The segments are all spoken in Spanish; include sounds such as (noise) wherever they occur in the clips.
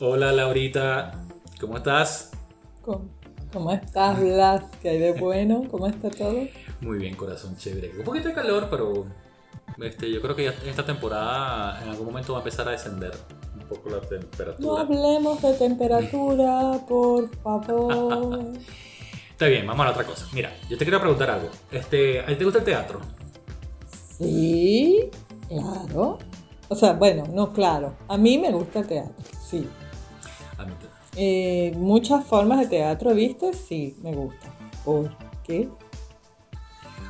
Hola Laurita, ¿cómo estás? ¿Cómo, cómo estás, Blas? ¿Qué hay de bueno? ¿Cómo está todo? Muy bien, corazón, chévere. Un poquito de calor, pero este, yo creo que ya esta temporada en algún momento va a empezar a descender un poco la No temperatura. hablemos de temperatura, por favor. (laughs) Está bien, vamos a la otra cosa. Mira, yo te quiero preguntar algo. Este, ¿A ti te gusta el teatro? Sí, claro. O sea, bueno, no claro. A mí me gusta el teatro, sí. A mí te- Eh, muchas formas de teatro he visto, sí, me gusta. ¿Por qué?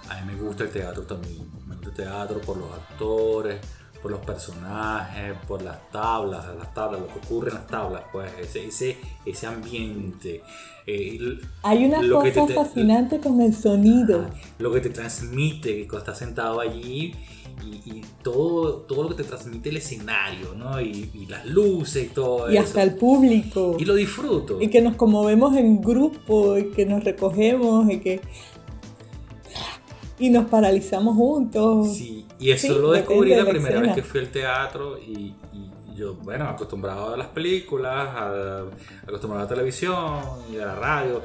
A mí me gusta el teatro también. Me gusta el teatro por los actores, por los personajes, por las tablas, las tablas, lo que ocurre en las tablas, pues ese, ese, ese ambiente. eh, Hay una Lo cosa te- te- fascinante con el sonido. lo que te transmite cuando estás sentado allí y, y todo, todo lo que te transmite el escenario, ¿no? Y, y las luces y todo Y eso. hasta el público. Y lo disfruto. Y que nos conmovemos en grupo, y que nos recogemos, y que. Y nos paralizamos juntos. Sí, y eso Sí, lo descubrí de la la primera vez escena. que fui al teatro y, y yo, bueno, acostumbrado a las películas, a- acostumbrado a la televisión y a la radio,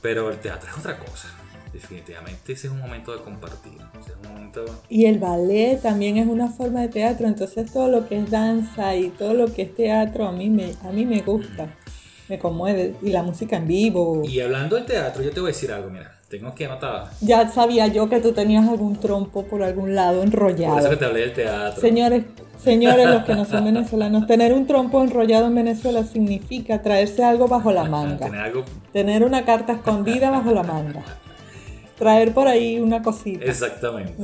pero el teatro es otra cosa. Definitivamente ese es un momento de compartir. ese es un momento... Y el ballet también es una forma de teatro, entonces todo lo que es danza y todo lo que es teatro a mí me, a mí me gusta, me conmueve. Y la música en vivo. Y hablando del teatro, yo te voy a decir algo, mira, tengo aquí anotado. Ya sabía yo que tú tenías algún trompo por algún lado Por eso que enrollado. te hablé del teatro. Señores, señores, los que no son venezolanos, tener un trompo enrollado en Venezuela significa traerse algo bajo la manga. Tener algo Tener una carta escondida bajo la manga. Traer por ahí una cosita. exactamente.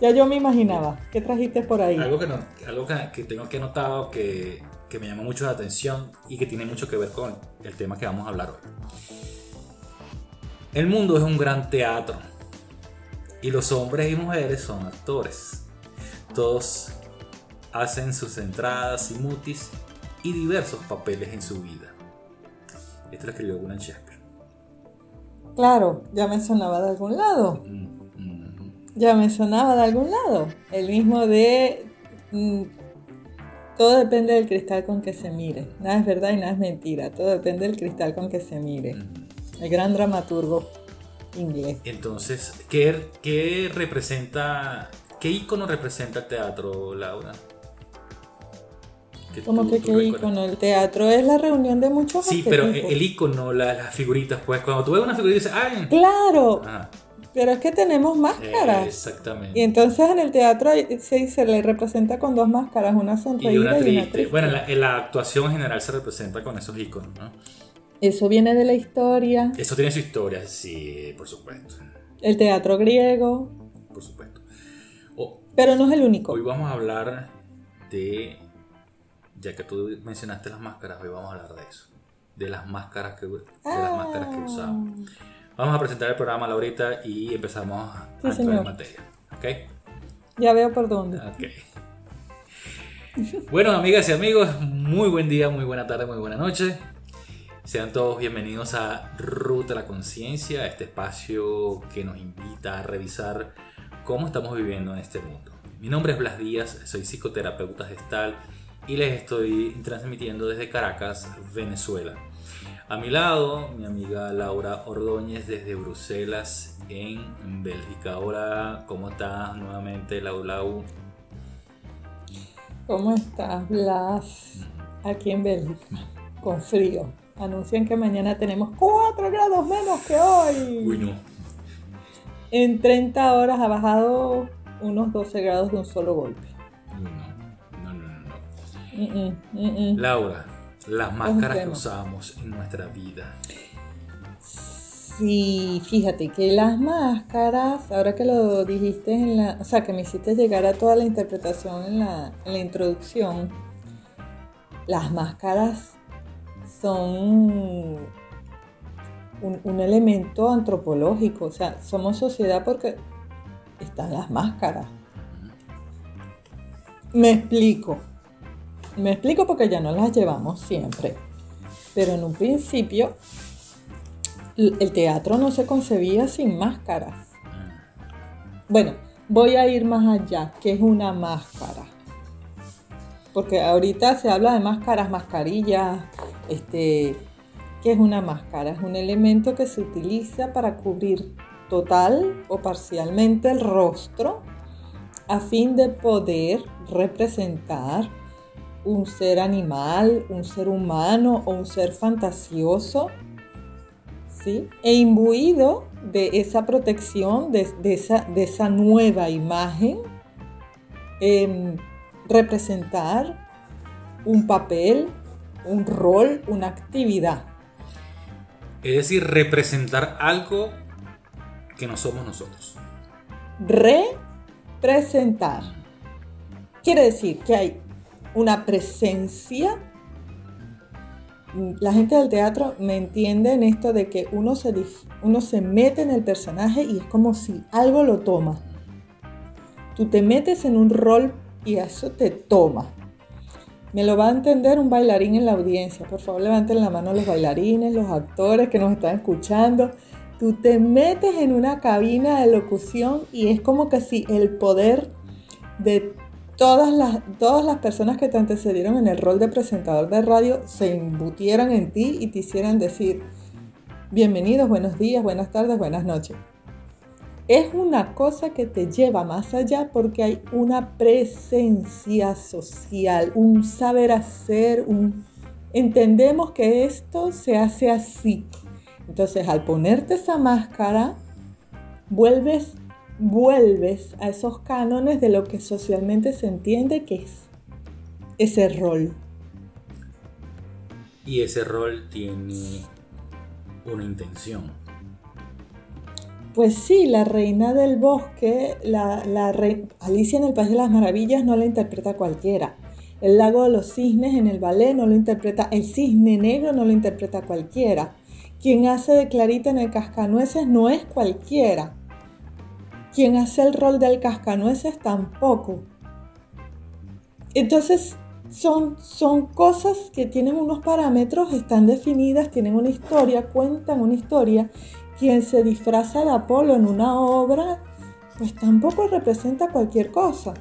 Ya yo me imaginaba. ¿Qué trajiste por ahí? Algo que, no- algo que, que tengo que anotado que, que me llamó mucho la atención y que tiene mucho que ver con el tema que vamos a hablar hoy. El mundo es un gran teatro y los hombres y mujeres son actores. Todos hacen sus entradas y mutis y diversos papeles en su vida. Esto lo escribió William Shakespeare. Claro, ya me sonaba de algún lado. Mm, mm. Ya me sonaba de algún lado. El mismo de... mm, todo depende del cristal con que se mire. Nada es verdad y nada es mentira. Todo depende del cristal con que se mire. El gran dramaturgo inglés. Entonces, ¿qué, qué representa, qué icono representa el teatro, Laura? Que Como tú- que tú qué recuerdas. icono. El teatro es la reunión de muchos Sí, pero arquetipos. el icono, la- las figuritas, pues cuando tú ves una figurita dices, ¡ay! Claro, Ajá, pero es que tenemos máscaras. exactamente. Y entonces en el teatro se, se le representa con dos máscaras, una sonreída Y y una triste. Bueno, en la, la actuación en general se representa con esos iconos, ¿no? Eso viene de la historia, Eso tiene su historia, sí, por supuesto. el teatro griego, Por supuesto. O- pero no es el único. Hoy vamos a hablar de, ya que tú mencionaste las máscaras, hoy vamos a hablar de eso, de las máscaras que, de las máscaras que Ah. usamos. Vamos a presentar el programa Laurita y empezamos a entrar en materia, ¿ok? Ya veo por dónde. Ok. Bueno, amigas y amigos, muy buen día, muy buena tarde, muy buena noche. Sean todos bienvenidos a Ruta a la Conciencia, este espacio que nos invita a revisar cómo estamos viviendo en este mundo. Mi nombre es Blas Díaz, soy psicoterapeuta gestal y les estoy transmitiendo desde Caracas, Venezuela. A mi lado, mi amiga Laura Ordóñez desde Bruselas, en Bélgica. Hola, ¿cómo estás nuevamente, Lau Lau? ¿Cómo estás, Blas? Aquí en Bélgica, con frío. Anuncian que mañana tenemos 4 grados menos que hoy. Uy, no. En 30 horas ha bajado unos 12 grados de un solo golpe. Uy, no. No, no, no, no. Mm, mm, mm, mm. Laura, las máscaras que usamos en nuestra vida. Sí, fíjate que las máscaras, ahora que lo dijiste en la, o sea, que me hiciste llegar a toda la interpretación en la, en la introducción, las máscaras son un, elemento antropológico, o sea, somos sociedad porque están las máscaras. Me explico, me explico porque ya no las llevamos siempre, pero en un principio el teatro no se concebía sin máscaras. Bueno, voy a ir más allá. ¿Qué es una máscara? Porque ahorita se habla de máscaras, mascarillas. Este, ¿Qué es una máscara? Es un elemento que se utiliza para cubrir total o parcialmente el rostro a fin de poder representar un ser animal, un ser humano o un ser fantasioso, ¿sí? E imbuido de esa protección, de, esa, de esa, nueva imagen, em, representar un papel, un rol, una actividad. Es decir, representar algo que no somos nosotros. Representar. Quiere decir que hay una presencia. La gente del teatro me entiende en esto de que uno se, uno se mete en el personaje y es como si algo lo toma. Tú te metes en un rol y eso te toma. Me lo va a entender un bailarín en la audiencia. Por favor, levanten la mano los bailarines, los actores que nos están escuchando. Tú te metes en una cabina de locución y es como que si el poder de todas las, todas las personas que te antecedieron en el rol de presentador de radio se embutieran en ti y te hicieran decir, bienvenidos, buenos días, buenas tardes, buenas noches. Es una cosa que te lleva más allá porque hay una presencia social, un saber hacer, un... Entendemos que esto se hace así. Entonces, al ponerte esa máscara, vuelves vuelves a esos cánones de lo que socialmente se entiende que es ese rol. Y ese rol tiene una intención. Pues sí, la reina del bosque, la, Alicia en el País de las Maravillas no la interpreta cualquiera. El lago de los cisnes en el ballet no lo interpreta, el cisne negro no lo interpreta cualquiera. Quien hace de Clarita en el Cascanueces no es cualquiera. Quien hace el rol del cascanueces tampoco. Entonces son, son cosas que tienen unos parámetros, están definidas, tienen una historia, cuentan una historia. Quien se disfraza de Apolo en una obra, pues tampoco representa cualquier cosa.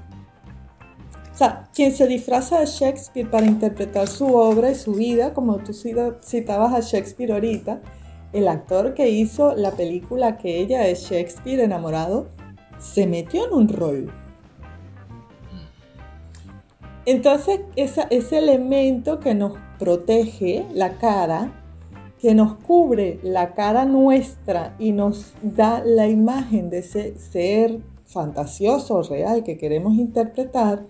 O sea, quien se disfraza de Shakespeare para interpretar su obra y su vida, como tú citabas a Shakespeare ahorita, el actor que hizo la película aquella de Shakespeare enamorado, se metió en un rol. Entonces, ese elemento que nos protege la cara, que nos cubre la cara nuestra y nos da la imagen de ese ser fantasioso o real que queremos interpretar,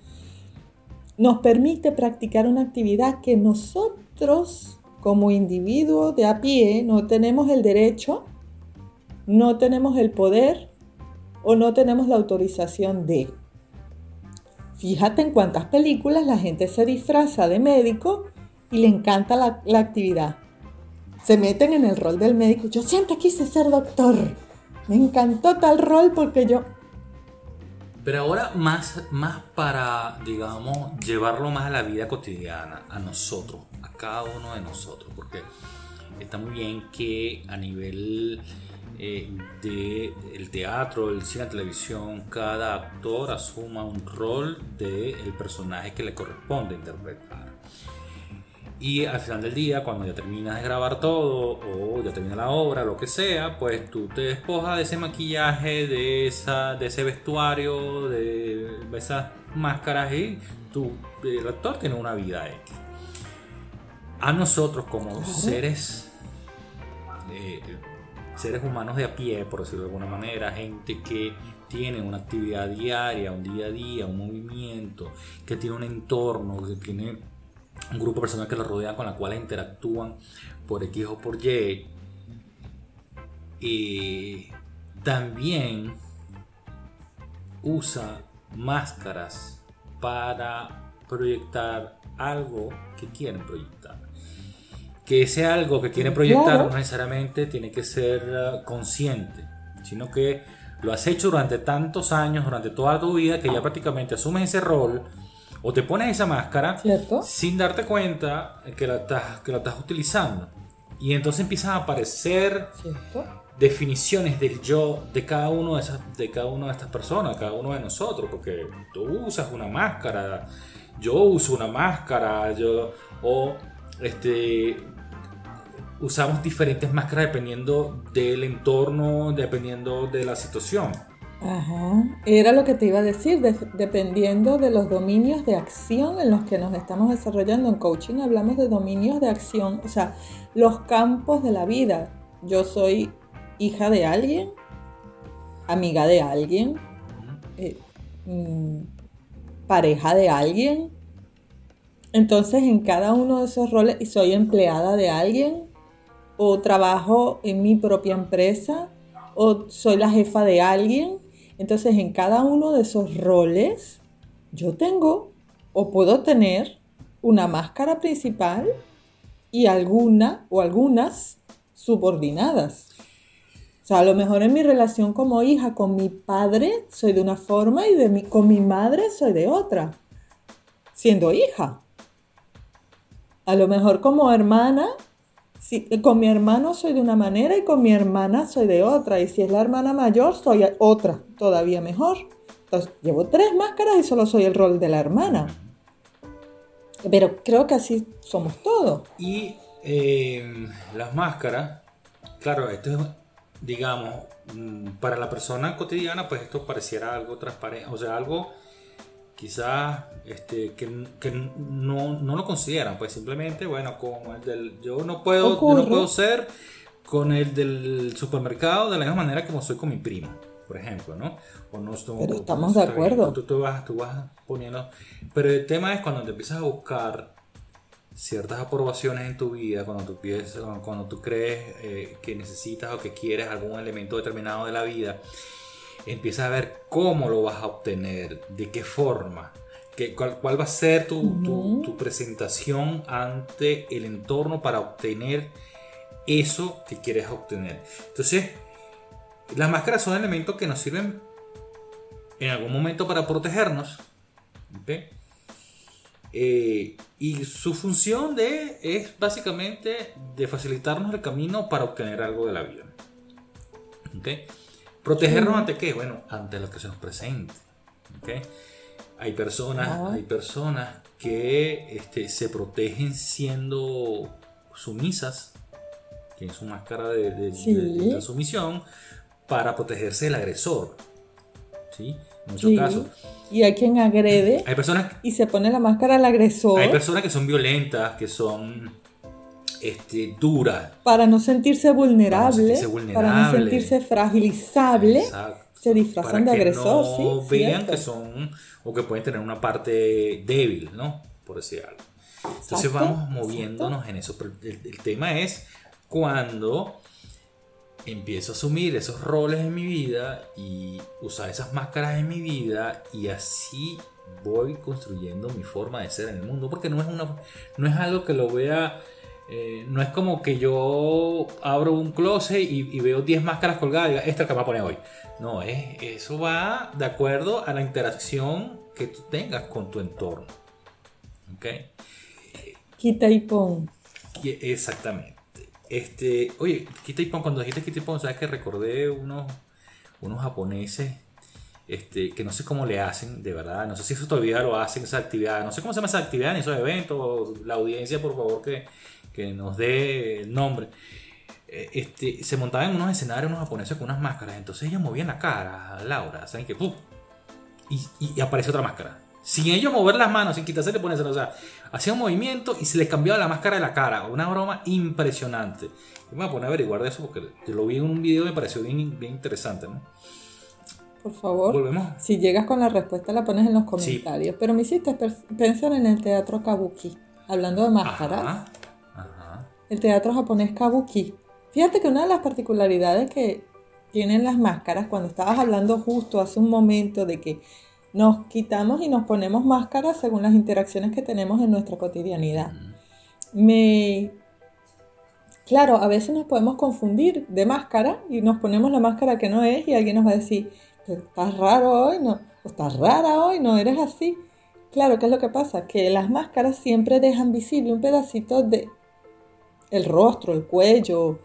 nos permite practicar una actividad que nosotros como individuos de a pie no tenemos el derecho, no tenemos el poder o no tenemos la autorización de. Fíjate en cuántas películas la gente se disfraza de médico y le encanta la, actividad. Se meten en el rol del médico. Yo siempre quise ser doctor. Me encantó tal rol porque yo... Pero ahora más, más para, digamos, llevarlo más a la vida cotidiana, a nosotros, a cada uno de nosotros. Porque está muy bien que a nivel eh, del teatro, el cine, la televisión, cada actor asuma un rol del el personaje que le corresponde interpretar. Y al final del día, cuando ya terminas de grabar todo, o ya termina la obra, lo que sea, pues tú te despojas de ese maquillaje, de, esa, de ese vestuario, de esas máscaras y tú, el actor tiene una vida X. A nosotros como seres eh, seres humanos de a pie, por decirlo de alguna manera, gente que tiene una actividad diaria, un día a día, un movimiento, que tiene un entorno, que tiene un grupo de personas que lo rodean con las cuales interactúan por X o por Y. Y también usa máscaras para proyectar algo que quieren proyectar que ese algo que quiere proyectar no necesariamente tiene que ser eh, consciente, sino que lo has hecho durante tantos años, durante toda tu vida, que ya prácticamente asumes ese rol o te pones esa máscara sin darte cuenta que la, estás, que la estás utilizando. Y entonces empiezan a aparecer definiciones del yo de cada uno de esas, de cada una de estas personas, cada uno de nosotros, porque tú usas una máscara, yo uso una máscara, yo o este usamos diferentes máscaras dependiendo del entorno, dependiendo de la situación. Ajá, era lo que te iba a decir, dependiendo de los dominios de acción en los que nos estamos desarrollando. En coaching hablamos de dominios de acción, o sea, los campos de la vida. Yo soy hija de alguien, amiga de alguien, eh, mm, pareja de alguien. Entonces, en cada uno de esos roles, y soy empleada de alguien, o trabajo en mi propia empresa, o soy la jefa de alguien. Entonces, en cada uno de esos roles, yo tengo o puedo tener una máscara principal y alguna o algunas subordinadas. O sea, a lo mejor en mi relación como hija con mi padre soy de una forma y con mi madre soy de otra, siendo hija. A lo mejor como hermana si, con mi hermano soy de una manera y con mi hermana soy de otra. Y si es la hermana mayor, soy otra, todavía mejor. Entonces, llevo tres máscaras y solo soy el rol de la hermana. Pero creo que así somos todos. Y em, las máscaras, claro, esto es, digamos, mm, para la persona cotidiana, pues esto pareciera algo transparente, o sea, algo quizás este, que, no, lo consideran, pues simplemente, bueno, con el del, yo no puedo, no puedo ser con el del supermercado de la misma manera como soy con mi primo, por ejemplo, ¿no? O no pero estamos de acuerdo. Tú, vas, tú vas poniendo, pero el tema es cuando te empiezas a buscar ciertas aprobaciones en tu vida, cuando tú, piensas, cuando tú crees eh, que necesitas o que quieres algún elemento determinado de la vida, empieza a ver cómo lo vas a obtener, de qué forma, qué, cuál, va a ser tu, presentación ante el entorno para obtener eso que quieres obtener. Entonces, las máscaras son elementos que nos sirven en algún momento para protegernos. Eh, y su función de, es básicamente de facilitarnos el camino para obtener algo de la vida. ¿Okay? ¿Protegernos ante qué? Bueno, ante lo que se nos presente. Hay personas, hay personas que este, se protegen siendo sumisas, que es su máscara de, sumisión, para protegerse del agresor. ¿Sí? En muchos casos. Y hay quien agrede hay personas, y se pone la máscara al agresor. Hay personas que son violentas, que son este, dura. Para no sentirse vulnerable, para no sentirse, fragilizable, se disfrazan de agresor. No vean que son o que pueden tener una parte débil, ¿no? Por decir algo. Entonces vamos moviéndonos en eso. el, tema es cuando empiezo a asumir esos roles en mi vida y usar esas máscaras en mi vida y así voy construyendo mi forma de ser en el mundo porque no es una no es algo que lo vea eh, no es como que yo abro un closet y, veo 10 máscaras colgadas y diga, esta es la que me voy a poner hoy. No, es, eso va de acuerdo a la interacción que tú tengas con tu entorno. ¿Ok? Quita y pon. Exactamente. Este, oye, quita y pon, cuando dijiste quita y pon, sabes que recordé unos, unos japoneses este, que no sé cómo le hacen, de verdad, no sé si eso todavía lo hacen, esa actividad, no sé cómo se llama esa actividad ni esos eventos, la audiencia, por favor, que, que nos dé el nombre, eh, este, se montaban en unos escenarios unos japoneses con unas máscaras. Entonces ellos movían la cara, Laura, ¿saben qué? Y, y, aparece otra máscara. Sin ellos mover las manos, sin quitarse, le ponen, o sea, hacía un movimiento y se les cambiaba la máscara de la cara. Una broma impresionante. me voy a poner a averiguar de eso porque lo vi en un video y me pareció bien, bien interesante, ¿no? Por favor, ¿Volvemos? si llegas con la respuesta la pones en los comentarios. Pero me hiciste pensar en el teatro kabuki, hablando de máscaras el teatro japonés kabuki. Fíjate que una de las particularidades que tienen las máscaras, cuando estabas hablando justo hace un momento de que nos quitamos y nos ponemos máscaras según las interacciones que tenemos en nuestra cotidianidad. Me Claro, a veces nos podemos confundir de máscara y nos ponemos la máscara que no es y alguien nos va a decir, estás raro hoy, no, estás rara hoy, no eres así. Claro, ¿qué es lo que pasa? Que las máscaras siempre dejan visible un pedacito de el rostro, el cuello,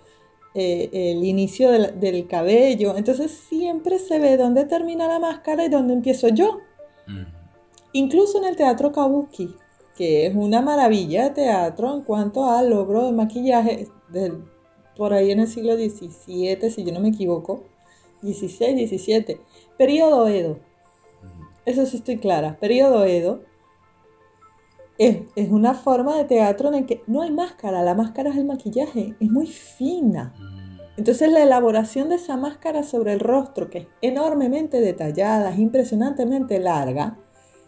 eh, el inicio del, cabello. Entonces siempre se ve dónde termina la máscara y dónde empiezo yo. Incluso en el teatro kabuki, que es una maravilla de teatro en cuanto al logro de maquillaje, por ahí en el siglo XVII, si yo no me equivoco, XVI, XVII, periodo Edo. Eso sí estoy clara, periodo Edo es, una forma de teatro en el que no hay máscara, la máscara es el maquillaje, es muy fina. Entonces la elaboración de esa máscara sobre el rostro, que es enormemente detallada, es impresionantemente larga,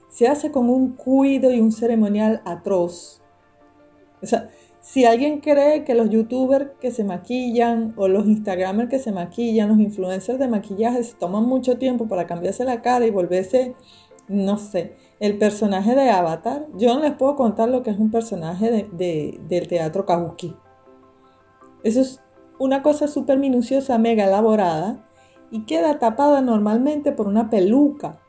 se hace con un cuido y un ceremonial atroz. O sea, si alguien cree que los youtubers que se maquillan o los instagramers que se maquillan, los influencers de maquillaje, se toman mucho tiempo para cambiarse la cara y volverse, no sé, el personaje de Avatar, yo no les puedo contar lo que es un personaje del teatro kabuki. Eso es una cosa súper minuciosa, mega elaborada, y queda tapada normalmente por una peluca.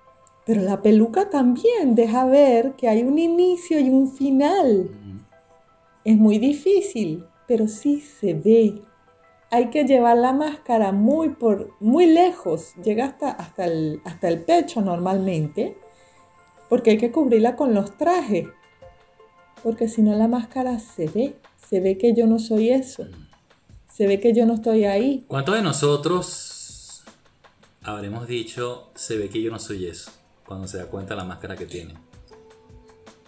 Pero la peluca también deja ver que hay un inicio y un final. Es muy difícil, pero sí se ve. Hay que llevar la máscara muy, por, muy lejos, llega hasta, hasta, el, hasta el pecho normalmente porque hay que cubrirla con los trajes, porque si no la máscara se ve, se ve que yo no soy eso, se ve que yo no estoy ahí. ¿Cuántos de nosotros habremos dicho, se ve que yo no soy eso, cuando se da cuenta la máscara que tiene?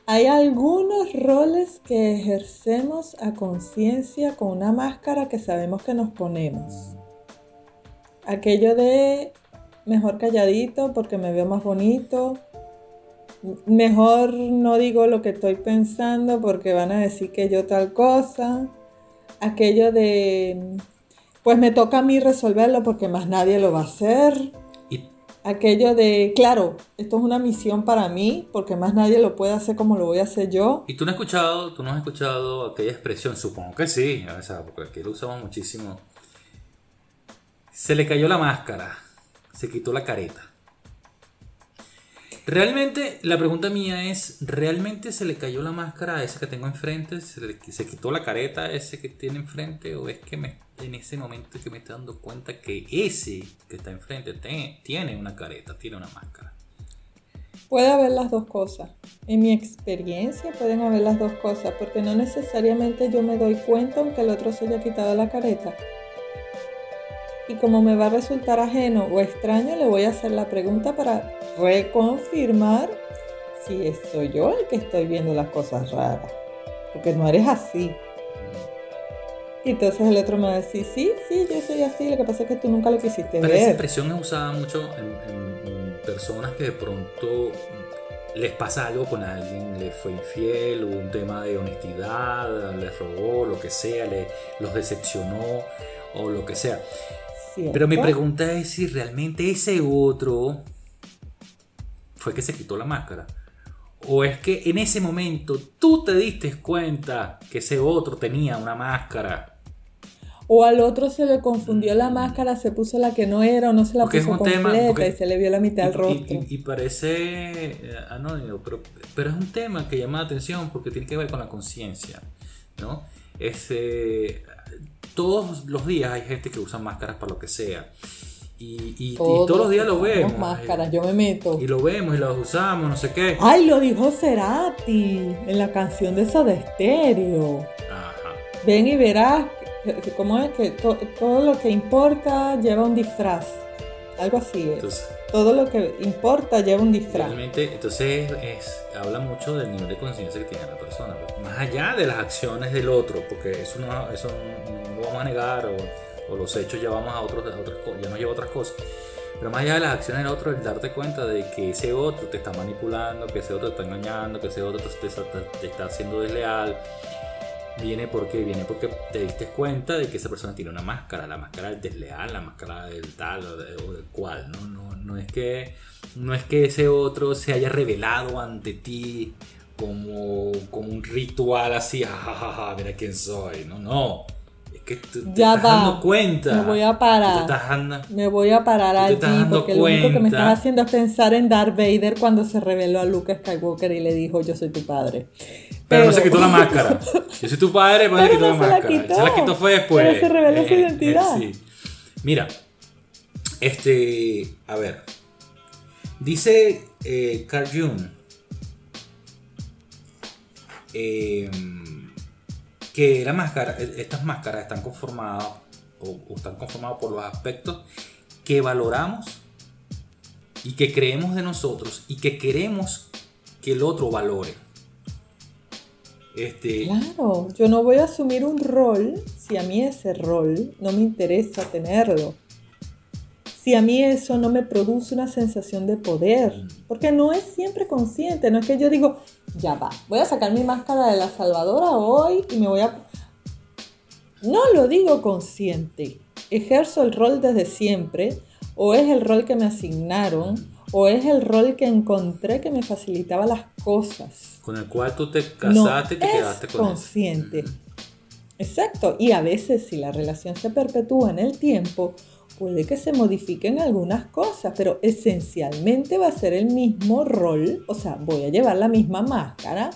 Hay algunos roles que ejercemos a conciencia con una máscara que sabemos que nos ponemos. Aquello de mejor calladito porque me veo más bonito, mejor no digo lo que estoy pensando porque van a decir que yo tal cosa. Aquello de, pues me toca a mí resolverlo porque más nadie lo va a hacer. Aquello de, claro, esto es una misión para mí porque más nadie lo puede hacer como lo voy a hacer yo. ¿Y tú no has escuchado, tú no has escuchado aquella expresión? Supongo que sí, porque aquí lo usamos muchísimo. Se le cayó la máscara, se quitó la careta. Realmente, la pregunta mía es, ¿realmente se le cayó la máscara a ese que tengo enfrente? ¿Se, quitó la careta a ese que tiene enfrente? ¿O es que me, en ese momento que me estoy dando cuenta que ese que está enfrente tiene una careta, tiene una máscara? Puede haber las dos cosas. En mi experiencia pueden haber las dos cosas, porque no necesariamente yo me doy cuenta aunque el otro se haya quitado la careta y como me va a resultar ajeno o extraño, le voy a hacer la pregunta para reconfirmar si soy yo el que estoy viendo las cosas raras. Porque no eres así. Y entonces el otro me va a decir, sí, sí, yo soy así, lo que pasa es que tú nunca lo quisiste ver. Esa expresión es usada mucho en, personas que de pronto les pasa algo con alguien, les fue infiel, hubo un tema de honestidad, les robó, lo que sea, le, los decepcionó o lo que sea. Pero mi pregunta es si realmente ese otro fue que se quitó la máscara. O es que en ese momento tú te diste cuenta que ese otro tenía una máscara. O al otro se le confundió la máscara, se puso la que no era o no se la puso completa y se le vio la mitad del rostro. Y, parece eh, anónimo, pero, pero, es un tema que llama la atención porque tiene que ver con la conciencia. ¿no? Ese, todos los días hay gente que usa máscaras para lo que sea. Y, todos, los días lo vemos. máscaras, yo me meto. Y lo vemos y lo usamos, no sé qué. Ay, lo dijo Cerati en la canción de Soda Stereo. Ven y verás cómo es que todo lo que importa lleva un disfraz. Algo así es. Todo lo que importa lleva un disfraz. Realmente, entonces es, habla mucho del nivel de conciencia que tiene la persona. Más allá de las acciones del otro, porque eso no, eso vamos a negar o, los hechos ya vamos a, otros, otras cosas, ya nos lleva a otras cosas. Pero más allá de las acciones del otro, el darte cuenta de que ese otro te está manipulando, que ese otro te está engañando, que ese otro te, te, está haciendo desleal, viene porque viene porque te diste cuenta de que esa persona tiene una máscara, la máscara del desleal, la máscara del tal o, del cual, ¿no? No, no, es que, no es que ese otro se haya revelado ante ti como, como un ritual así, jajaja, mira quién soy, no, no que tú te Ya estás va. dando cuenta. Me voy a parar. Tú te estás dando- Me voy a parar allí porque lo único que me estás haciendo es pensar en Darth Vader cuando se reveló a Luke Skywalker y le dijo yo soy tu padre. Pero, no se quitó la máscara. (laughs) Yo soy tu padre, pero no se quitó no la se la máscara. quitó. Se la quitó fue después. Pero se reveló su identidad. sí. Mira, este, a ver. Dice eh, Carl Jung eh, que la máscara, estas máscaras están conformadas o, o están conformadas por los aspectos que valoramos y que creemos de nosotros y que queremos que el otro valore. Este, Claro, yo no voy a asumir un rol si a mí ese rol no me interesa tenerlo. Si a mí eso no me produce una sensación de poder, porque no es siempre consciente, no es que yo digo, ya va, voy a sacar mi máscara de la salvadora hoy y me voy a... No lo digo consciente, ejerzo el rol desde siempre, o es el rol que me asignaron, o es el rol que encontré que me facilitaba las cosas. Con el cual tú te no casaste y te es quedaste con consciente. eso. Exacto, y a veces si la relación se perpetúa en el tiempo, puede que se modifiquen algunas cosas, pero esencialmente va a ser el mismo rol, o sea, voy a llevar la misma máscara,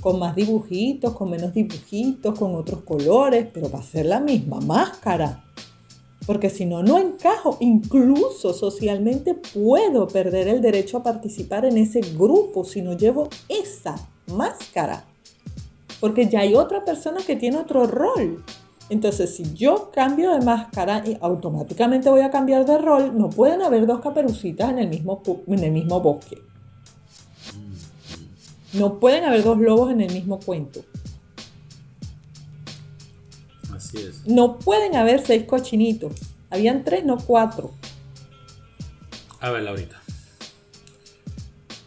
con más dibujitos, con menos dibujitos, con otros colores, pero va a ser la misma máscara. Porque si no, no encajo. Incluso socialmente puedo perder el derecho a participar en ese grupo si no llevo esa máscara. Porque ya hay otra persona que tiene otro rol. Entonces, si yo cambio de máscara y automáticamente voy a cambiar de rol, no pueden haber dos caperucitas en el mismo, en el mismo bosque. No pueden haber dos lobos en el mismo cuento. Así es. No pueden haber seis cochinitos. Habían tres, no cuatro. A ver, Laurita.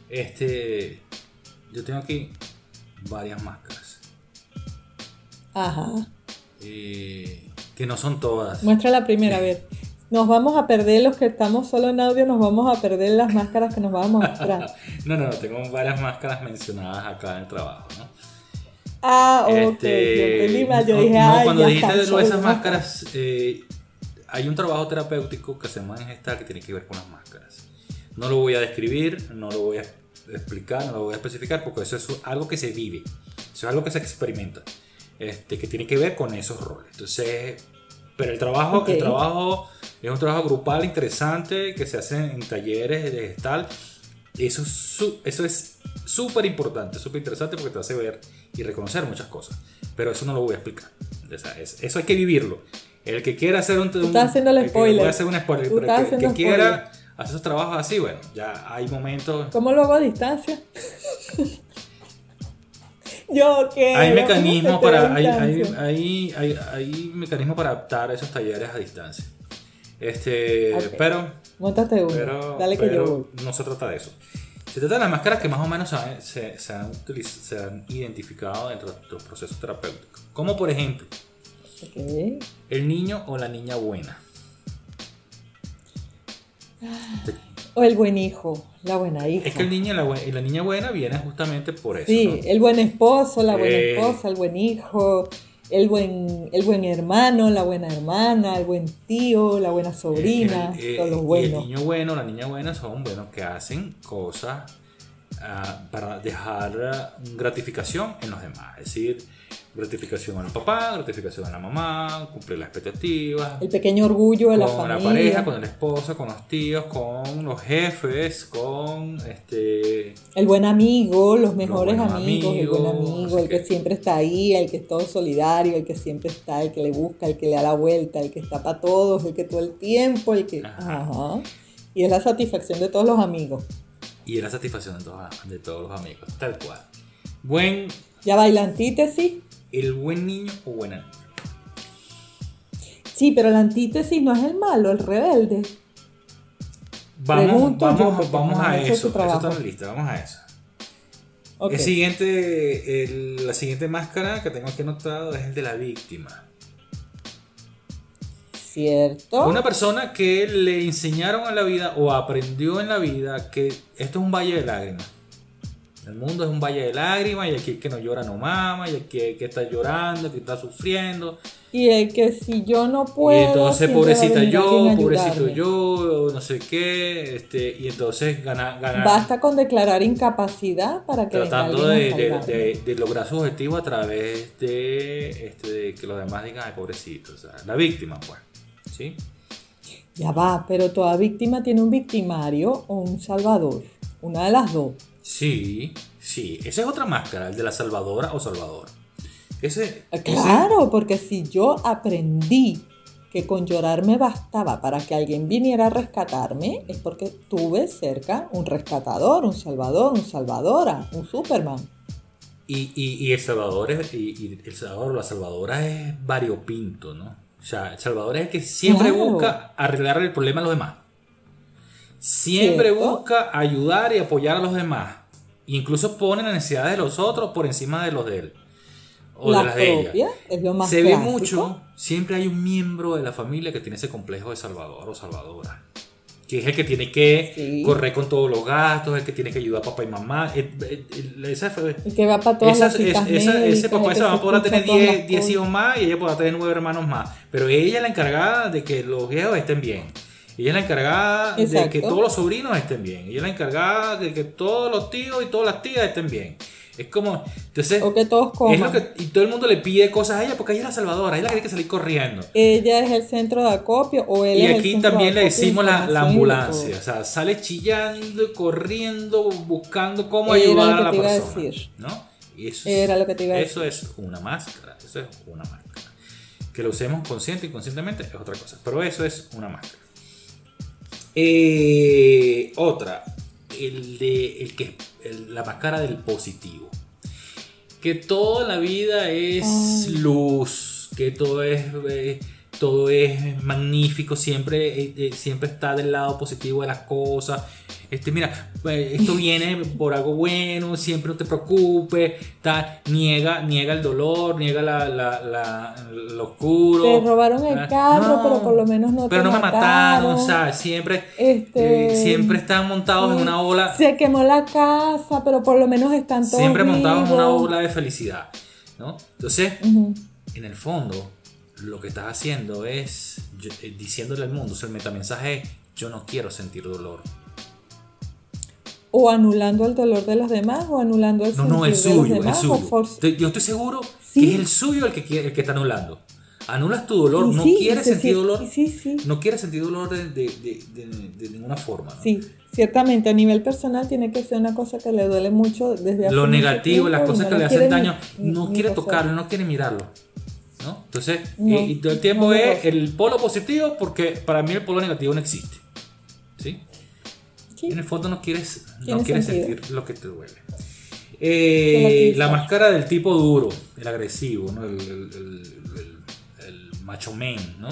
Este. Yo tengo aquí varias máscaras. Ajá. Eh, que no son todas. Muestra la primera vez. Nos vamos a perder los que estamos solo en audio, nos vamos a perder las máscaras que nos va a mostrar. (laughs) No, no, no, tengo varias máscaras mencionadas acá en el trabajo, ¿no? Ah, ok. Este, yo mal, yo no, dije, no, cuando dijiste de esas una máscaras, eh, hay un trabajo terapéutico que se llama Gestal que tiene que ver con las máscaras. No lo voy a describir, no lo voy a explicar, no lo voy a especificar, porque eso es algo que se vive, eso es algo que se experimenta, este, que tiene que ver con esos roles. Entonces, pero el trabajo, Ok. el trabajo es un trabajo grupal interesante que se hace en talleres de Gestal. Eso es eso es súper importante, súper interesante porque te hace ver y reconocer muchas cosas. Pero eso no lo voy a explicar. Eso hay que vivirlo. El que quiera hacer un... un- haciendo el que- spoiler. Voy a hacer un spoiler. Pero el que, que quiera hacer esos trabajos así, bueno, ya hay momentos... ¿Cómo lo hago a distancia? (laughs) yo qué. Hay ¿Cómo mecanismos para hay, hay, hay, hay, mecanismos para adaptar esos talleres a distancia. Este, pero Móntate uno. pero, Dale que pero yo voy. no se trata de eso. Se trata de las máscaras que más o menos se, han- se- se han, se han identificado dentro de los procesos terapéuticos. Como por ejemplo, Ok. el niño o la niña buena. O el buen hijo, la buena hija. Es que el niño y la, niña buena vienen justamente por eso. Sí, ¿no? el buen esposo, la buena Eh. esposa, el buen hijo, el buen, el buen hermano, la buena hermana, el buen tío, la buena sobrina, El- el- todos los buenos. El niño bueno, la niña buena son buenos que hacen cosas ah, para dejar ah, gratificación en los demás. Es decir, gratificación al papá, gratificación a la mamá, cumplir las expectativas. El pequeño orgullo de la con la familia. pareja, con el esposo, con los tíos, con los jefes, con este El buen amigo, los mejores buenos amigos, el buen amigos, amigo, el que que- siempre está ahí, el que es todo solidario, el que siempre está, el que le busca, el que le da la vuelta, el que está para todos, el que todo el tiempo, el que... Ajá. Ajá. Y es la satisfacción de todos los amigos. y es la satisfacción de todos, de todos los amigos, tal cual. Buen, Ya va, y la antítesis. El buen niño o buena niña. Sí, pero la antítesis no es el malo, el rebelde. Vamos, yo, vamos, vamos a eso. Eso está lista, vamos a eso. El siguiente, el- la siguiente máscara que tengo aquí anotado es el de la víctima. ¿Cierto? Una persona que le enseñaron en la vida o aprendió en la vida que esto es un valle de lágrimas. El mundo es un valle de lágrimas y aquí el que no llora no mama y aquí el que está llorando, el que está sufriendo. Y el que si yo no puedo. Y entonces, pobrecita yo, pobrecito yo, no sé qué, este, y entonces gana, gana Basta con declarar incapacidad para que tratando de, a de- salvarme. de- de lograr su objetivo a través de, este, de que los demás digan, ay, pobrecito, o sea, la víctima, pues, ¿sí? Ya va, pero toda víctima tiene un victimario o un salvador. Una de las dos. Sí, sí, esa es otra máscara, el de la salvadora o salvador. Ese, ese- Claro, porque si yo aprendí que con llorar me bastaba para que alguien viniera a rescatarme, es porque tuve cerca un rescatador, un salvador, un salvadora, un Superman. Y, y, y el Salvador es, y, y el Salvador o la Salvadora es variopinto, ¿no? O sea, el Salvador es el que siempre Claro. busca arreglar el problema a los demás. Siempre Cierto. busca ayudar y apoyar a los demás. Incluso pone las necesidades de los otros por encima de los de él. O la de las de ella. propia es lo más Se ve mucho, siempre hay un miembro de la familia que tiene ese complejo de Salvador o Salvadora. Que es el que tiene que Sí. correr con todos los gastos, el que tiene que ayudar a papá y mamá. Eh, eh, eh, Esa fue- Y que va para todas esa- las citas es- esa- ese papá el ese que mamá podrá tener todas 10, las 10 cosas. hijos más y ella podrá tener 9 hermanos más. Pero ella es la encargada de que los viejos estén bien. Ella es la encargada de que todos los sobrinos estén bien. Ella es la encargada de que todos los tíos y todas las tías estén bien. Es como. Entonces. O que todos coman. Es lo que, y todo el mundo le pide cosas a ella porque ella es la salvadora, ella tiene que salir corriendo. Ella es el centro de acopio o él Y es el aquí también le decimos la, ambulancia, o sea, sale chillando, corriendo, buscando cómo Era ayudar a la persona. decir. ¿no? Y eso, Era lo que te iba a eso es una máscara, eso es una máscara. Que lo usemos consciente y inconscientemente es otra cosa, pero eso es una máscara. Eh, otra, el de el que el- la máscara del positivo. Que toda la vida es luz, que todo es eh, todo es magnífico, siempre, eh, eh, siempre está del lado positivo de las cosas. Este, mira, eh, esto viene por algo bueno, siempre no te preocupes, tal, niega, niega el dolor, niega la, la, la- lo oscuro. Te robaron el Ah, carro, pero por lo menos no pero te no me mataron, o sea, siempre, Este, eh, siempre están montados en una ola, Se quemó la casa, pero por lo menos están todos siempre montados en una ola de felicidad, ¿no? Entonces, en el fondo, lo que estás haciendo es yo- eh, diciéndole al mundo, o sea, el metamensaje es, yo no quiero sentir dolor. O anulando el dolor de los demás, o anulando el No, no, el suyo, el suyo. Yo estoy seguro Sí. que es el suyo el que, el que está anulando. Anulas tu dolor, Y no sí, quieres sentir sí, dolor, Sí, sí, no quieres sentir dolor de, de- de- de- de ninguna forma. ¿no? sí. Ciertamente, a nivel personal tiene que ser una cosa que le duele mucho desde Lo negativo, las cosas no que le hacen daño, ni- no ni quiere tocarlo, no quiere mirarlo. ¿No? Entonces, No, y, y todo el tiempo no es el polo positivo porque para mí el polo negativo no existe. ¿Sí? Sí. En el fondo no quieres, no quieres sentido. sentir lo que te duele. Eh, la máscara del tipo duro, el agresivo, ¿no? el, el- el- el- el macho man, ¿no?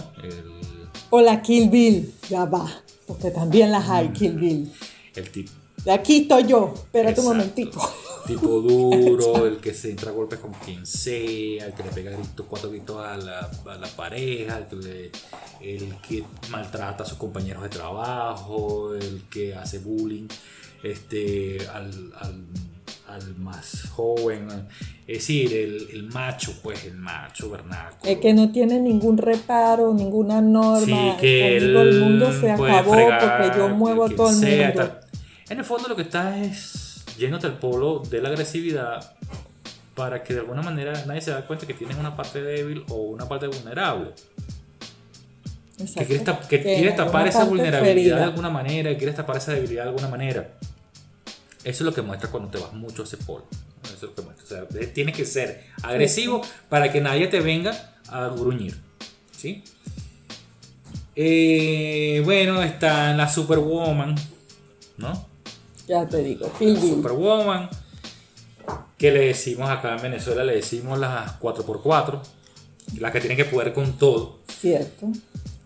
O la Kill Bill, ya va, porque también las Mm. hay, Kill Bill. el tipo. De aquí estoy yo, espérate un Exacto. momentico. Tipo duro, el que se entra a golpes con quien sea, el que le pega gritos, cuatro gritos a la, a la pareja, el que, le- el que maltrata a sus compañeros de trabajo, el que hace bullying este, al, al- al más joven. Es decir, el, el macho, pues, el macho vernáculo. El que no tiene ningún reparo, ninguna norma. Sí, que conmigo el mundo se acabó fregar, porque yo muevo a todo el mundo. En el fondo lo que está es yéndote al polo de la agresividad para que de alguna manera nadie se da cuenta que tienes una parte débil o una parte vulnerable. Que Exacto. quieres, que quieres tapar esa vulnerabilidad ferida. de alguna manera, que quieres tapar esa debilidad de alguna manera. Eso es lo que muestra cuando te vas mucho a ese polo. Eso es lo que muestra. O sea, tienes que ser agresivo para que nadie te venga a gruñir. ¿Sí? Eh, bueno, está la Superwoman, ¿no? Ya te digo. Superwoman, que le decimos acá en Venezuela, le decimos las 4x4, las que tienen que poder con todo. Cierto.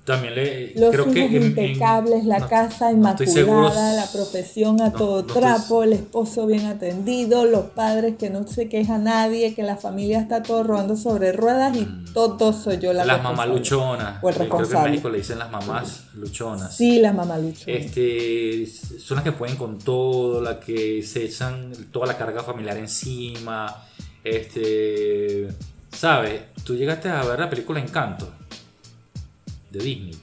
También le Los creo hijos que en- en- impecables, la no- casa no inmaculada, la profesión a no- todo estoy- trapo, el esposo bien atendido, los padres que no se queja nadie, que la familia está todo rodando sobre ruedas y todo soy yo la las responsable. mamás luchonas. O el Creo que en responsable. México le dicen las mamás luchonas. Sí, las mamaluchas. Este, son las que pueden con todo, las que se echan toda la carga familiar encima. Este, ¿sabes? Tú llegaste a ver la película Encanto de Disney.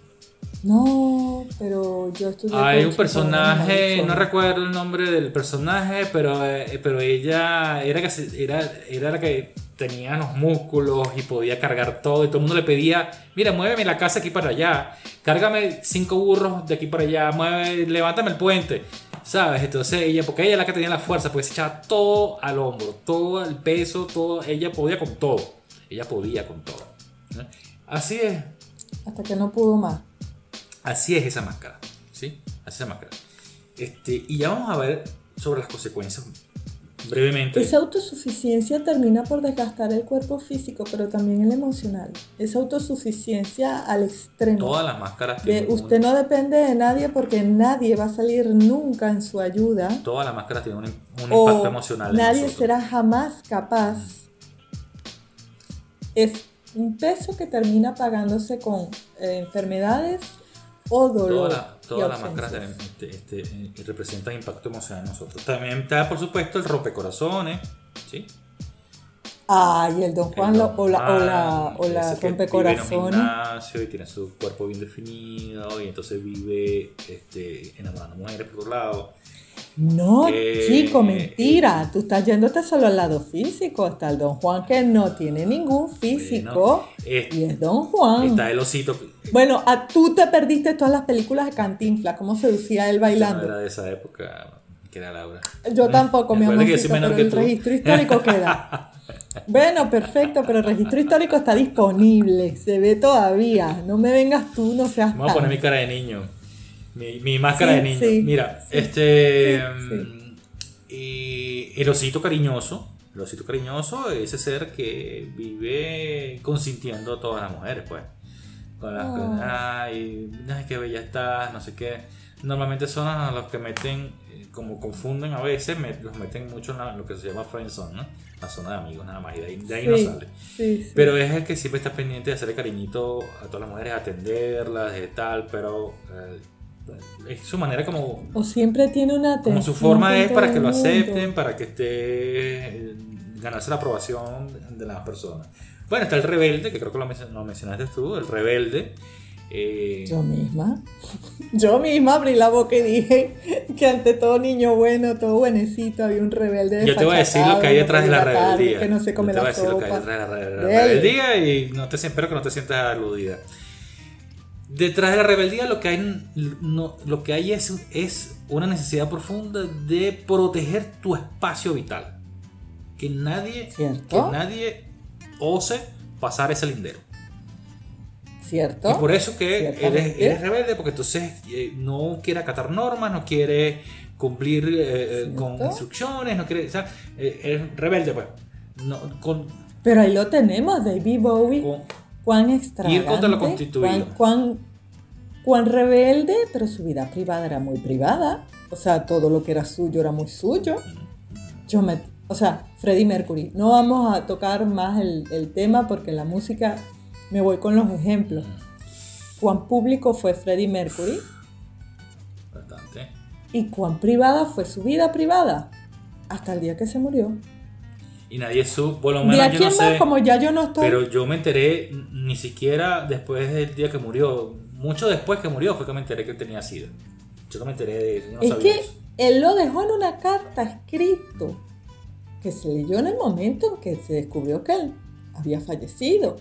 No, pero yo estudié Hay un personaje, no recuerdo el nombre del personaje, pero, eh, pero ella era, que era, era la que tenía los músculos y podía cargar todo. Y todo el mundo le pedía, mira, muéveme la casa aquí para allá, cárgame cinco burros de aquí para allá, mueve, levántame el puente. ¿Sabes? Entonces ella, porque ella es la que tenía la fuerza, pues se echaba todo al hombro, todo el peso, todo, ella podía con todo. Ella podía con todo. Así es, Hasta que no pudo más. Así es esa máscara, ¿sí? Así es esa máscara. Este, y ya vamos a ver sobre las consecuencias brevemente. Esa autosuficiencia termina por desgastar el cuerpo físico, pero también el emocional. Esa autosuficiencia al extremo. Todas las máscaras De tienen usted un- no depende de nadie porque nadie va a salir nunca en su ayuda. todas las máscaras tienen un, impacto emocional. nadie será jamás capaz. Es un peso que termina pagándose con eh, enfermedades o dolor. Todas las máscaras este, este, eh, representan impacto emocional en nosotros. También está, por supuesto, el rompecorazones, ¿sí? Ay, el Don Juan El lo- o la, o la, o la rompecorazones. Gimnasio y tiene su cuerpo bien definido y entonces vive este, enamorando mujeres por otro lado. No, Eh, chico, mentira. Tú estás yéndote solo al lado físico. Está el Don Juan que no tiene ningún físico. eh, y es Don Juan. Está el osito. Bueno, a, tú te perdiste todas las películas de Cantinflas, cómo seducía él Yo no bailando. era de esa época, que era Laura. Yo tampoco, mi amor, pero que el tú. registro histórico (laughs) queda. Bueno, perfecto, pero el registro histórico está disponible, se ve todavía. No me vengas tú, no seas Vamos a poner mi cara de niño. Mi, mi máscara Sí, de niño. sí, Mira, sí, este. mm, y el osito cariñoso. El osito cariñoso es ese ser que vive consintiendo a todas las mujeres, pues. Con las Oh. ay, ay, qué bella estás, no sé qué. Normalmente son a los que meten, eh, como confunden a veces, los meten mucho en la- lo que se llama friendzone, ¿no? La zona de amigos nada más, y de ahí, de ahí no sale. Pero es el que siempre está pendiente de hacerle cariñito a todas las mujeres, atenderlas, de tal, pero eh, es su manera como, O siempre tiene una como su forma es para que lo acepten, para que esté eh, ganarse la aprobación de las personas. Bueno, está el rebelde, que creo que lo, lo mencionaste tú, el rebelde. eh, Yo misma. (laughs) Yo misma abrí la boca y dije que ante todo niño bueno, todo buenecito, había un rebelde. yo te voy a decir lo que hay detrás de la rebeldía. Que no se come yo te voy a decir lo que hay sopa. detrás de la, rebeldía y no te, espero que no te sientas aludida. Detrás de la rebeldía lo que hay, no, lo que hay es, es una necesidad profunda de proteger tu espacio vital. Que nadie, ¿Cierto? que nadie ose pasar ese lindero. ¿Cierto? Y por eso que eres, rebelde, porque entonces eh, no quiere acatar normas, no quiere cumplir eh, eh, con instrucciones, no quiere, o sea, eh, eres rebelde, pues. No, con, Pero ahí lo tenemos, David Bowie. con- cuán extravagante, Ir contra lo constituido. Cuán, cuán, cuán rebelde, pero su vida privada era muy privada. O sea, todo lo que era suyo era muy suyo. Yo me, o sea, Freddie Mercury. No vamos a tocar más el, el tema porque la música me voy con los ejemplos. Cuán público fue Freddie Mercury bastante. y cuán privada fue su vida privada hasta el día que se murió. Y nadie supo, por lo menos yo no sé. como ya yo no estoy. Pero yo me enteré ni siquiera después del día que murió. Mucho después que murió fue que me enteré que él tenía SIDA. Yo no me enteré de eso. yo no es sabía que eso. él lo dejó en una carta escrito que se leyó en el momento en que se descubrió que él había fallecido.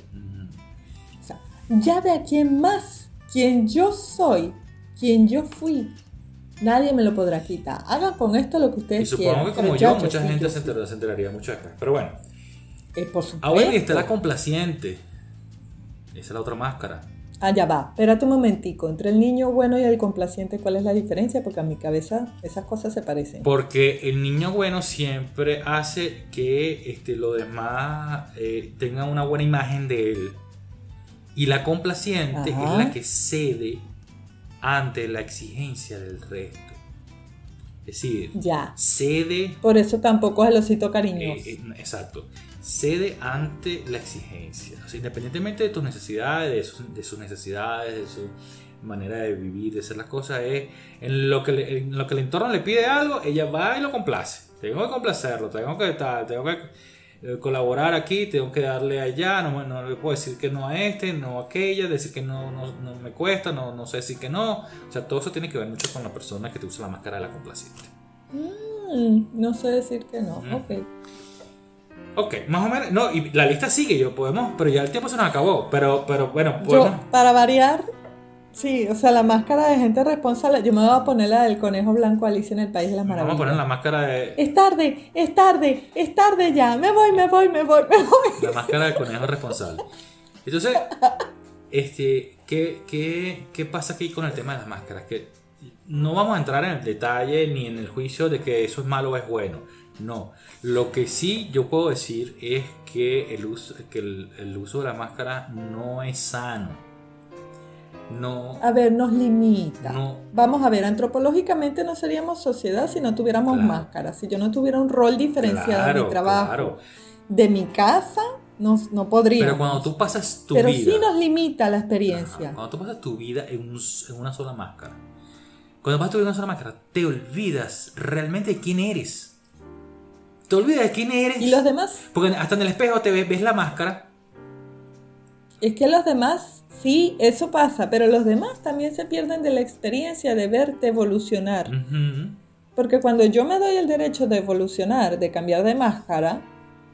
O sea, ya de aquí en más, quien yo soy, quien yo fui, nadie me lo podrá quitar. Hagan con esto lo que Y ustedes supongo quieran. que como yo, mucha sí, gente yo se, se enteraría mucho después. Pero bueno, Eh, por supuesto. ahora está la complaciente. Esa es la otra máscara. Ah, ya va. Espérate un momentico. Entre el niño bueno y el complaciente, ¿cuál es la diferencia? Porque a mi cabeza esas cosas se parecen. Porque el niño bueno siempre hace que este, los demás eh, tengan una buena imagen de él. Y la complaciente es la que cede ante la exigencia del resto. Es decir, ya. cede. Por eso tampoco es el osito cariñoso. Eh, eh, exacto. Cede ante la exigencia. O sea, independientemente de tus necesidades, de sus, de sus, necesidades, de su manera de vivir, de hacer las cosas, es en lo, que en lo que el entorno le pide algo, ella va y lo complace. Tengo que complacerlo, tengo que estar, tengo que colaborar aquí, tengo que darle allá, no, no, le puedo decir que no a este, no a aquella, decir que no, no, me cuesta, no, no sé decir que no. O sea, todo eso tiene que ver mucho con la persona que te usa la máscara de la complaciente. Mm, no sé decir que no, ok. Ok, más o menos, no, y la lista sigue, yo podemos, pero ya el tiempo se nos acabó, pero, pero bueno, podemos... Yo, para variar, Sí, o sea, la máscara de gente responsable. Yo me voy a poner la del conejo blanco Alicia en el País de las Maravillas. Vamos a poner la máscara de. Es tarde, es tarde, es tarde ya. Me voy, me voy, me voy, me voy. La máscara del conejo responsable. Entonces, este, ¿qué, qué, qué pasa aquí con el tema de las máscaras? Que no vamos a entrar en el detalle ni en el juicio de que eso es malo o es bueno. No. Lo que sí yo puedo decir es que el uso, que el uso de la máscara no es sano no. A ver, nos limita. Vamos a ver, antropológicamente no seríamos sociedad si no tuviéramos máscaras. Si yo no tuviera un rol diferenciado en mi trabajo, de mi casa, no, no podríamos. Pero cuando tú pasas tu vida. Pero sí nos limita la experiencia. Cuando tú pasas tu vida en, una sola máscara. Cuando pasas tu vida en una sola máscara, te olvidas realmente de quién eres. Te olvidas de quién eres. ¿Y los demás? Porque hasta en el espejo te ves, ves la máscara. Es que los demás Sí, eso pasa, pero los demás también se pierden de la experiencia de verte evolucionar. Porque cuando yo me doy el derecho de evolucionar, de cambiar de máscara,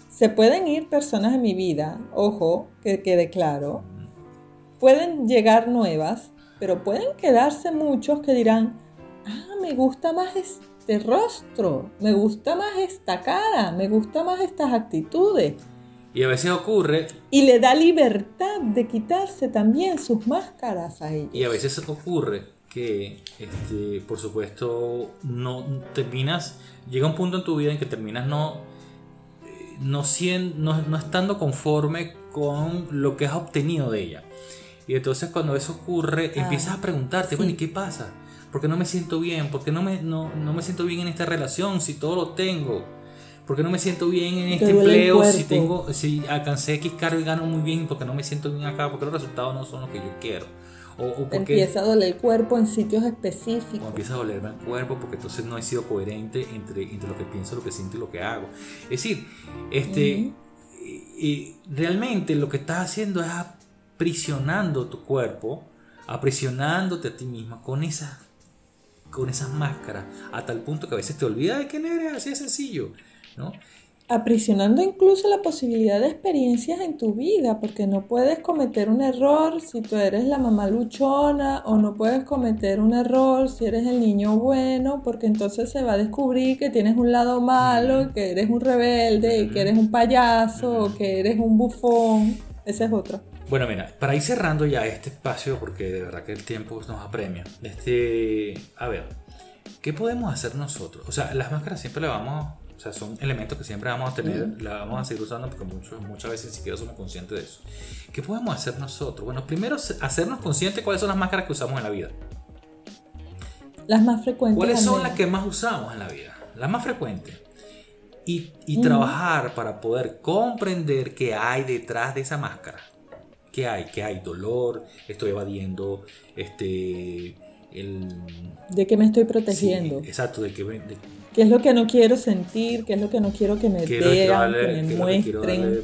se pueden ir personas en mi vida, ojo, que quede claro, pueden llegar nuevas, pero pueden quedarse muchos que dirán, ah, me gusta más este rostro, me gusta más esta cara, me gusta más estas actitudes. Y a veces ocurre... Y le da libertad de quitarse también sus máscaras a ellos. Y a veces ocurre que, este, por supuesto, no terminas, llega un punto en tu vida en que terminas no, no, siendo, no, estando conforme con lo que has obtenido de ella. Y entonces cuando eso ocurre, ah, empiezas a preguntarte, bueno, ¿y qué pasa? ¿Por qué no me siento bien? ¿Por qué no me, no, no me siento bien en esta relación si todo lo tengo? ¿Por qué no me siento bien en este empleo si tengo si alcancé X cargo y gano muy bien? porque no me siento bien acá? Porque los resultados no son los que yo quiero. O, porque, empieza a doler el cuerpo en sitios específicos. O empieza a dolerme el cuerpo porque entonces no he sido coherente entre, entre lo que pienso, lo que siento y lo que hago. Es decir, este, y, realmente lo que estás haciendo es aprisionando tu cuerpo, aprisionándote a ti misma con esas, con esas máscaras, a tal punto que a veces te olvidas de quién eres, así de sencillo. Aprisionando incluso la posibilidad de experiencias en tu vida, porque no puedes cometer un error si tú eres la mamá luchona o no puedes cometer un error si eres el niño bueno, porque entonces se va a descubrir que tienes un lado malo, que eres un rebelde, que eres un payaso, que eres un bufón. Ese es otro. Bueno, mira, para ir cerrando ya este espacio, porque de verdad que el tiempo nos apremia. Este, a ver, ¿qué podemos hacer nosotros? O sea, las máscaras siempre le vamos sea, son elementos que siempre vamos a tener, la vamos a seguir usando porque muchas veces ni siquiera somos conscientes de eso. ¿Qué podemos hacer nosotros? Bueno, primero hacernos conscientes cuáles son las máscaras que usamos en la vida. Las más frecuentes. ¿Cuáles son las que más usamos en la vida? Las más frecuentes. Y, y trabajar para poder comprender qué hay detrás de esa máscara. ¿Qué hay? ¿Qué hay? Dolor, estoy evadiendo, este... El... ¿De qué me estoy protegiendo? exacto, de que, ¿Qué es lo que no quiero sentir? ¿Qué es lo que no quiero que me vean, que me muestren?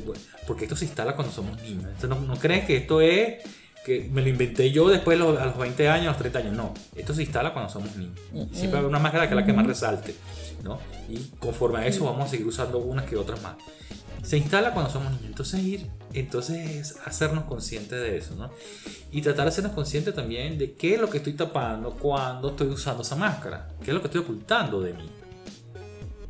porque esto se instala cuando somos niños. Entonces, no, no creen que esto es que me lo inventé yo después a los 20 años, a los 30 años. No, esto se instala cuando somos niños. Siempre va a haber una máscara que es la que más resalte. ¿no? Y conforme a eso vamos a seguir usando unas que otras más. Se instala cuando somos niños. Entonces ir, entonces es hacernos conscientes de eso, ¿no? Y tratar de hacernos conscientes también de qué es lo que estoy tapando cuando estoy usando esa máscara. ¿Qué es lo que estoy ocultando de mí?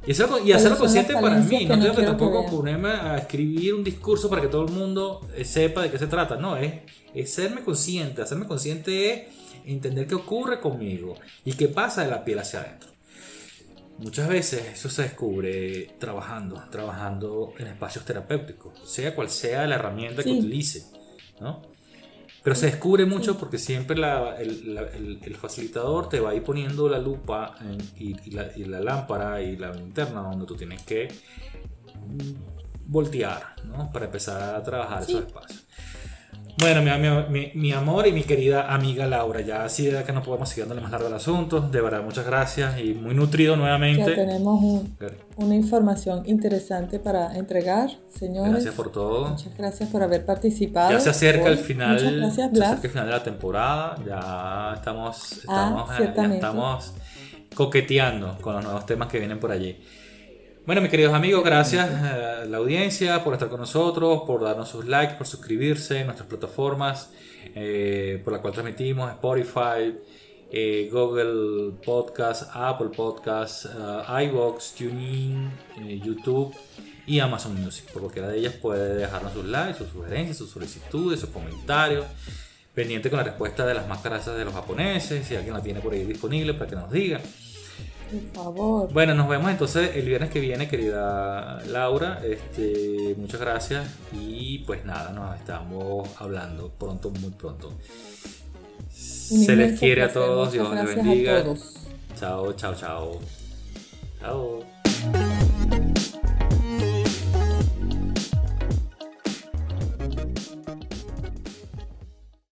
Y hacerlo, y hacerlo consciente para mí, no tengo que tampoco ponerme a escribir un discurso para que todo el mundo eh, sepa de qué se trata, no, es, es serme consciente, hacerme consciente es entender qué ocurre conmigo y qué pasa de la piel hacia adentro. Muchas veces eso se descubre trabajando, trabajando en espacios terapéuticos, sea cual sea la herramienta que utilice, ¿no? Pero se descubre mucho porque siempre la- el, la- el- el facilitador te va a ir poniendo la lupa en- y, y la, y la lámpara y la linterna donde tú tienes que mm, voltear ¿no? para empezar a trabajar Sí. esos espacios. Bueno, mi, mi- mi- amor y mi querida amiga Laura, ya así de que no podemos seguir dándole más largo al asunto. De verdad, muchas gracias y muy nutrido Ya nuevamente. tenemos un- una información interesante para entregar, señores. Gracias por todo. Muchas gracias por haber participado. Ya se acerca hoy. el final, Muchas gracias, se Blas. acerca el final de la temporada. Ya estamos, estamos, ya Ah, estamos coqueteando con los nuevos temas que vienen por allí. Bueno, mis queridos amigos, gracias a la audiencia por estar con nosotros, por darnos sus likes, por suscribirse en nuestras plataformas eh, por la cual transmitimos, Spotify, eh, Google Podcast, Apple Podcast, eh, iVoox, TuneIn, eh, YouTube y Amazon Music. Por cualquiera de ellas puede dejarnos sus likes, sus sugerencias, sus solicitudes, sus comentarios. Pendiente con la respuesta de las máscaras de los japoneses, si alguien la tiene por ahí disponible para que nos diga. Por favor. Bueno, nos vemos entonces el viernes que viene, querida Laura. Este, muchas gracias y pues nada, nos estamos hablando pronto, muy pronto. Se les quiere a todos, Dios les bendiga. Chao, chao, chao. Chao.